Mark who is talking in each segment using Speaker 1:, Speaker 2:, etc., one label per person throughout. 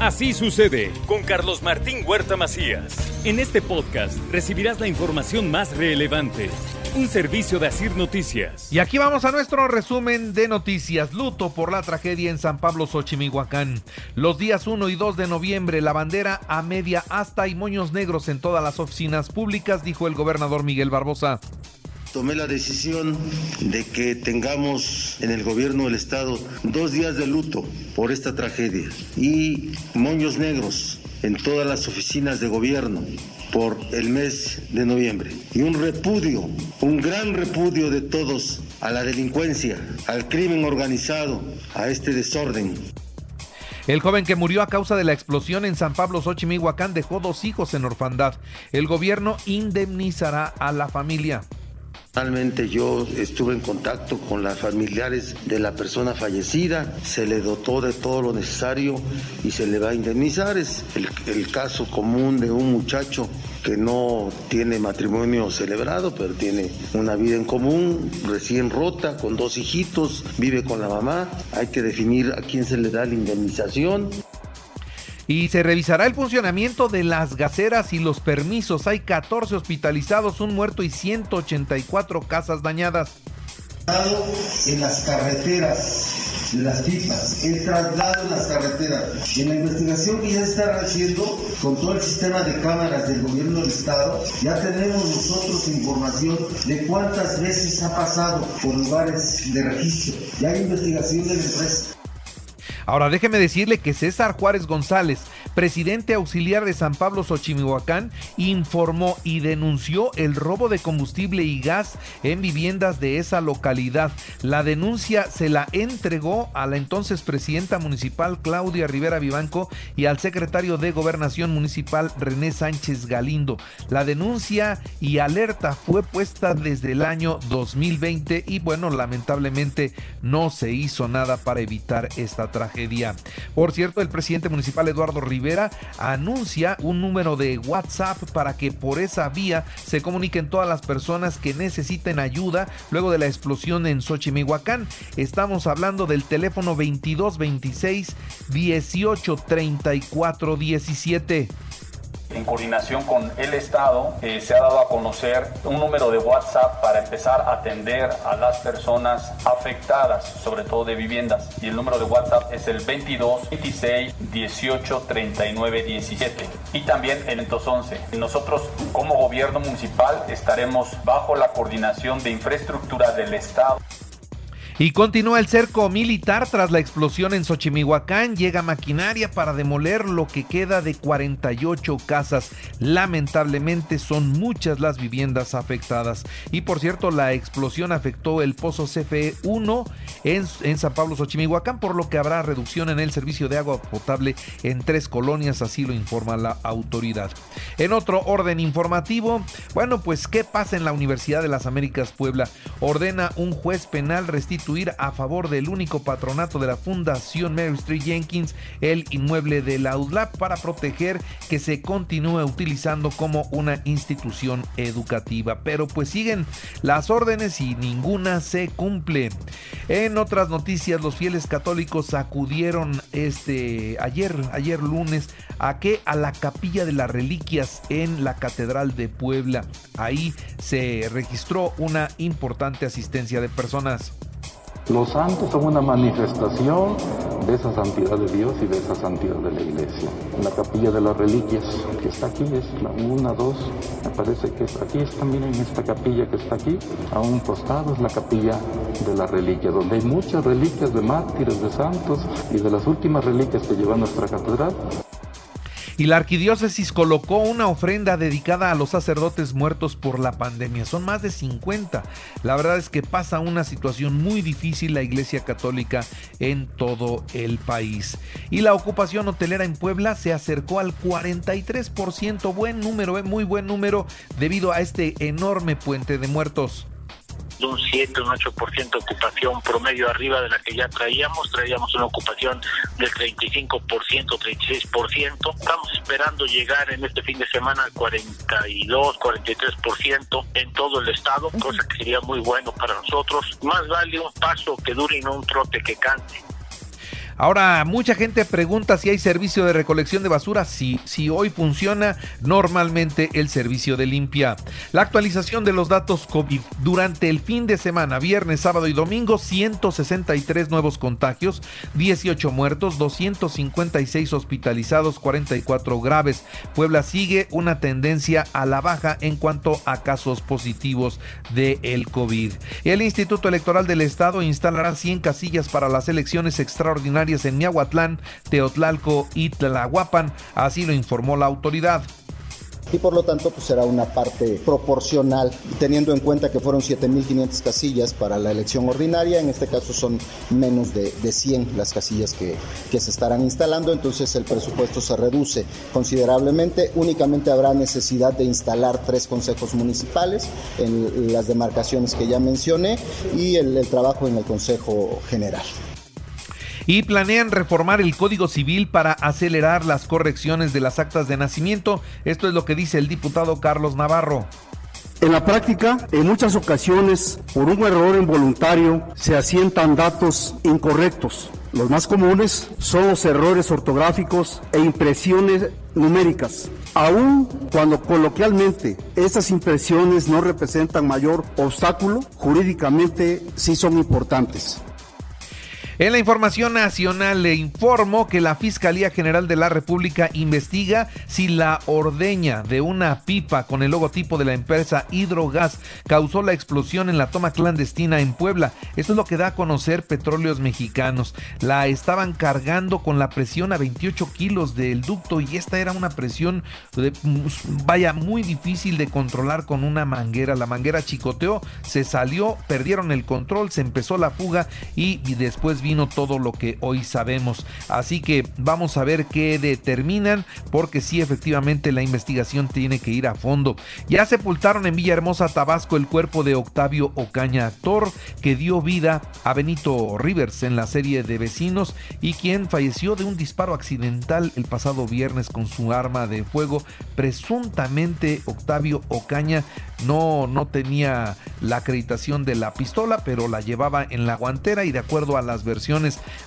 Speaker 1: Así sucede con Carlos Martín Huerta Macías. En este podcast recibirás la información más relevante. Un servicio de Asir Noticias.
Speaker 2: Y aquí vamos a nuestro resumen de noticias. Luto por la tragedia en San Pablo, Xochimihuacán. Los días 1 y 2 de noviembre, la bandera a media asta y moños negros en todas las oficinas públicas, dijo el gobernador Miguel Barbosa
Speaker 3: tomé la decisión de que tengamos en el gobierno del estado dos días de luto por esta tragedia y moños negros en todas las oficinas de gobierno por el mes de noviembre y un repudio, un gran repudio de todos a la delincuencia, al crimen organizado, a este desorden.
Speaker 2: El joven que murió a causa de la explosión en San Pablo, Xochimilhuacán, dejó dos hijos en orfandad. El gobierno indemnizará a la familia.
Speaker 3: Personalmente yo estuve en contacto con las familiares de la persona fallecida, se le dotó de todo lo necesario y se le va a indemnizar. Es el caso común de un muchacho que no tiene matrimonio celebrado, pero tiene una vida en común, recién rota, con dos hijitos, vive con la mamá. Hay que definir a quién se le da la indemnización
Speaker 2: y se revisará el funcionamiento de las gaseras y los permisos. Hay 14 hospitalizados, un muerto y 184 casas dañadas.
Speaker 4: En las carreteras las pipas, el traslado en las carreteras. En la investigación que ya está haciendo con todo el sistema de cámaras del gobierno del estado, ya tenemos nosotros información de cuántas veces ha pasado por lugares de registro. Ya hay investigación de la.
Speaker 2: Ahora déjeme decirle que César Juárez González, presidente auxiliar de San Pablo Xochimihuacán, informó y denunció el robo de combustible y gas en viviendas de esa localidad. La denuncia se la entregó a la entonces presidenta municipal Claudia Rivera Vivanco y al secretario de Gobernación Municipal René Sánchez Galindo. La denuncia y alerta fue puesta desde el año 2020 y bueno, lamentablemente no se hizo nada para evitar esta tragedia. Por cierto, el presidente municipal Eduardo Rivera anuncia un número de WhatsApp para que por esa vía se comuniquen todas las personas que necesiten ayuda luego de la explosión en Xochimihuacán. Estamos hablando del teléfono 2226 1834 17
Speaker 5: en coordinación con el Estado, eh, se ha dado a conocer un número de WhatsApp para empezar a atender a las personas afectadas, sobre todo de viviendas. Y el número de WhatsApp es el 22 26 18 39 17. Y también el 11. Nosotros, como gobierno municipal, estaremos bajo la coordinación de infraestructura del Estado.
Speaker 2: Y continúa el cerco militar tras la explosión en Xochimihuacán. Llega maquinaria para demoler lo que queda de 48 casas. Lamentablemente son muchas las viviendas afectadas. Y por cierto, la explosión afectó el pozo CFE 1 en, en San Pablo Xochimihuacán, por lo que habrá reducción en el servicio de agua potable en tres colonias, así lo informa la autoridad. En otro orden informativo, bueno, pues ¿qué pasa en la Universidad de las Américas Puebla? Ordena un juez penal restituir a favor del único patronato de la Fundación Mary Street Jenkins el inmueble de la UDLAP para proteger que se continúe utilizando como una institución educativa. Pero pues siguen las órdenes y ninguna se cumple. En otras noticias, los fieles católicos acudieron este ayer, ayer lunes, a que a la capilla de las reliquias en la Catedral de Puebla. Ahí se registró una importante asistencia de personas.
Speaker 6: Los santos son una manifestación de esa santidad de Dios y de esa santidad de la iglesia. La capilla de las reliquias, que está aquí, es la una, dos, me parece que es aquí, está, miren, esta capilla que está aquí, a un costado es la capilla de las reliquias, donde hay muchas reliquias de mártires, de santos y de las últimas reliquias que lleva nuestra catedral
Speaker 2: y la arquidiócesis colocó una ofrenda dedicada a los sacerdotes muertos por la pandemia. Son más de 50. La verdad es que pasa una situación muy difícil la Iglesia Católica en todo el país. Y la ocupación hotelera en Puebla se acercó al 43%, buen número, eh, muy buen número debido a este enorme puente de muertos
Speaker 7: de un 7, un 8% de ocupación promedio arriba de la que ya traíamos. Traíamos una ocupación del 35%, 36%. Estamos esperando llegar en este fin de semana al 42, 43% en todo el estado, cosa que sería muy bueno para nosotros. Más vale un paso que dure y no un trote que cante.
Speaker 2: Ahora, mucha gente pregunta si hay servicio de recolección de basura. Sí, hoy funciona normalmente el servicio de limpia. La actualización de los datos COVID durante el fin de semana, viernes, sábado y domingo, 163 nuevos contagios, 18 muertos, 256 hospitalizados, 44 graves. Puebla sigue una tendencia a la baja en cuanto a casos positivos de el COVID. El Instituto Electoral del Estado instalará 100 casillas para las elecciones extraordinarias en Miahuatlán, Teotlalco y Tlahuapan, así lo informó la autoridad.
Speaker 8: Y por lo tanto pues será una parte proporcional, teniendo en cuenta que fueron 7.500 casillas para la elección ordinaria, en este caso son menos de, de 100 las casillas que, se estarán instalando, entonces el presupuesto se reduce considerablemente, únicamente habrá necesidad de instalar tres consejos municipales en las demarcaciones que ya mencioné y el trabajo en el Consejo General
Speaker 2: y planean reformar el Código Civil para acelerar las correcciones de las actas de nacimiento. Esto es lo que dice el diputado Carlos Navarro.
Speaker 9: En la práctica, en muchas ocasiones, por un error involuntario, se asientan datos incorrectos. Los más comunes son los errores ortográficos e impresiones numéricas. Aun cuando coloquialmente estas impresiones no representan mayor obstáculo, jurídicamente sí son importantes.
Speaker 2: En la información nacional le informo que la Fiscalía General de la República investiga si la ordeña de una pipa con el logotipo de la empresa Hidrogas causó la explosión en la toma clandestina en Puebla. Esto es lo que da a conocer Petróleos Mexicanos. La estaban cargando con la presión a 28 kilos del ducto y esta era una presión, de, vaya, muy difícil de controlar con una manguera. La manguera chicoteó, se salió, perdieron el control, se empezó la fuga y, y después vino todo lo que hoy sabemos. Así que vamos a ver qué determinan, porque sí, efectivamente, la investigación tiene que ir a fondo. Ya sepultaron en Villahermosa, Tabasco, el cuerpo de Octavio Ocaña, actor que dio vida a Benito Rivers en la serie de Vecinos y quien falleció de un disparo accidental el pasado viernes con su arma de fuego. Presuntamente, Octavio Ocaña no, no tenía la acreditación de la pistola, pero la llevaba en la guantera y de acuerdo a las versiones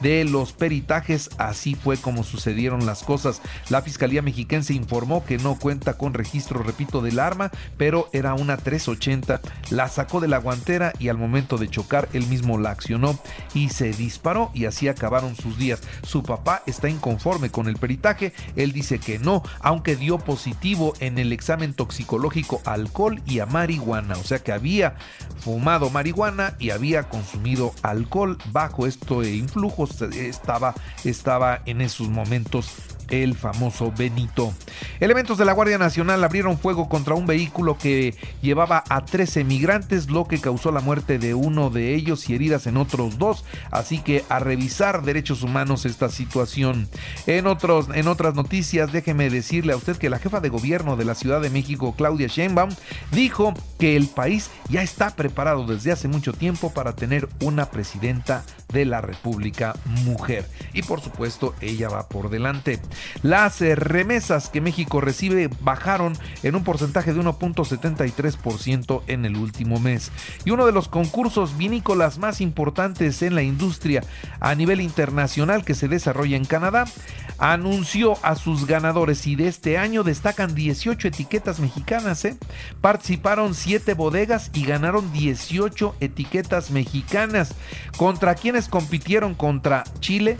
Speaker 2: de los peritajes, así fue como sucedieron las cosas. La Fiscalía Mexiquense informó que no cuenta con registro, repito, del arma, pero era una 380. La sacó de la guantera y al momento de chocar él mismo la accionó y se disparó y así acabaron sus días. Su papá está inconforme con el peritaje, él dice que no, aunque dio positivo en el examen toxicológico alcohol y a marihuana, o sea que había fumado marihuana y había consumido alcohol bajo de influjos estaba, estaba en esos momentos el famoso Benito. Elementos de la Guardia Nacional abrieron fuego contra un vehículo que llevaba a 13 migrantes, lo que causó la muerte de uno de ellos y heridas en otros dos. Así que a revisar derechos humanos esta situación. En, otros, en otras noticias, déjeme decirle a usted que la jefa de gobierno de la Ciudad de México, Claudia Sheinbaum, dijo que el país ya está preparado desde hace mucho tiempo para tener una presidenta de la República mujer. Y por supuesto, ella va por delante. Las eh, remesas que México recibe bajaron en un porcentaje de 1.73% en el último mes. Y uno de los concursos vinícolas más importantes en la industria a nivel internacional que se desarrolla en Canadá anunció a sus ganadores y de este año destacan 18 etiquetas mexicanas. ¿eh? Participaron 7 bodegas y ganaron 18 etiquetas mexicanas. ¿Contra quienes compitieron? Contra Chile,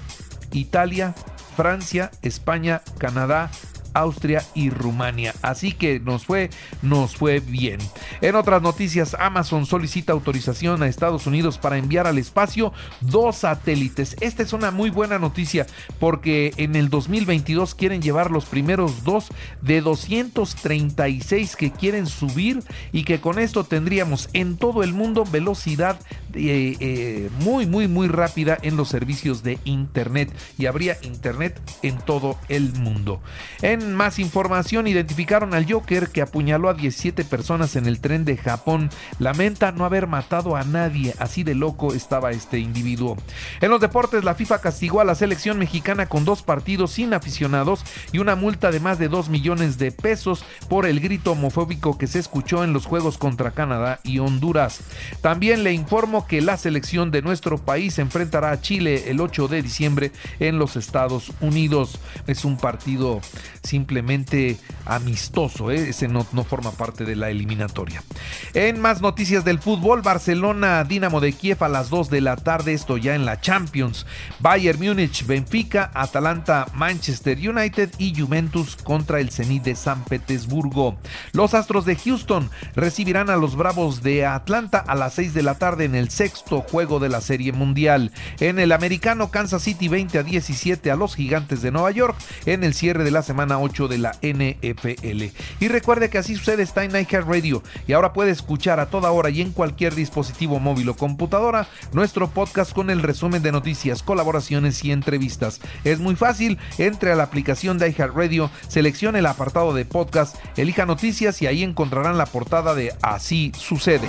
Speaker 2: Italia, Francia, España, Canadá, Austria y Rumania. Así que nos fue, nos fue bien. En otras noticias, Amazon solicita autorización a Estados Unidos para enviar al espacio dos satélites. Esta es una muy buena noticia porque en el 2022 quieren llevar los primeros dos de 236 que quieren subir y que con esto tendríamos en todo el mundo velocidad eh, muy, muy, muy rápida en los servicios de Internet y habría Internet en todo el mundo. En más información, identificaron al Joker que apuñaló a 17 personas en el tren de Japón. Lamenta no haber matado a nadie, así de loco estaba este individuo. En los deportes, la FIFA castigó a la selección mexicana con dos partidos sin aficionados y una multa de más de 2 millones de pesos por el grito homofóbico que se escuchó en los juegos contra Canadá y Honduras. También le informo que la selección de nuestro país enfrentará a Chile el 8 de diciembre en los Estados Unidos. Es un partido simplemente amistoso, ¿eh? ese no, no forma parte de la eliminatoria. En más noticias del fútbol, Barcelona, Dinamo de Kiev a las 2 de la tarde, esto ya en la Champions. Bayern Múnich, Benfica, Atalanta, Manchester United y Juventus contra el Zenit de San Petersburgo. Los Astros de Houston recibirán a los Bravos de Atlanta a las 6 de la tarde en el sexto juego de la Serie Mundial. En el americano, Kansas City 20 a 17 a los Gigantes de Nueva York en el cierre de la semana 8 de la NFL. Y recuerde que así sucede está en Radio y ahora puede escuchar a toda hora y en cualquier dispositivo móvil o computadora nuestro podcast con el resumen de noticias, colaboraciones y entrevistas. Es muy fácil, entre a la aplicación de Radio, seleccione el apartado de podcast, elija noticias y ahí encontrarán la portada de Así sucede.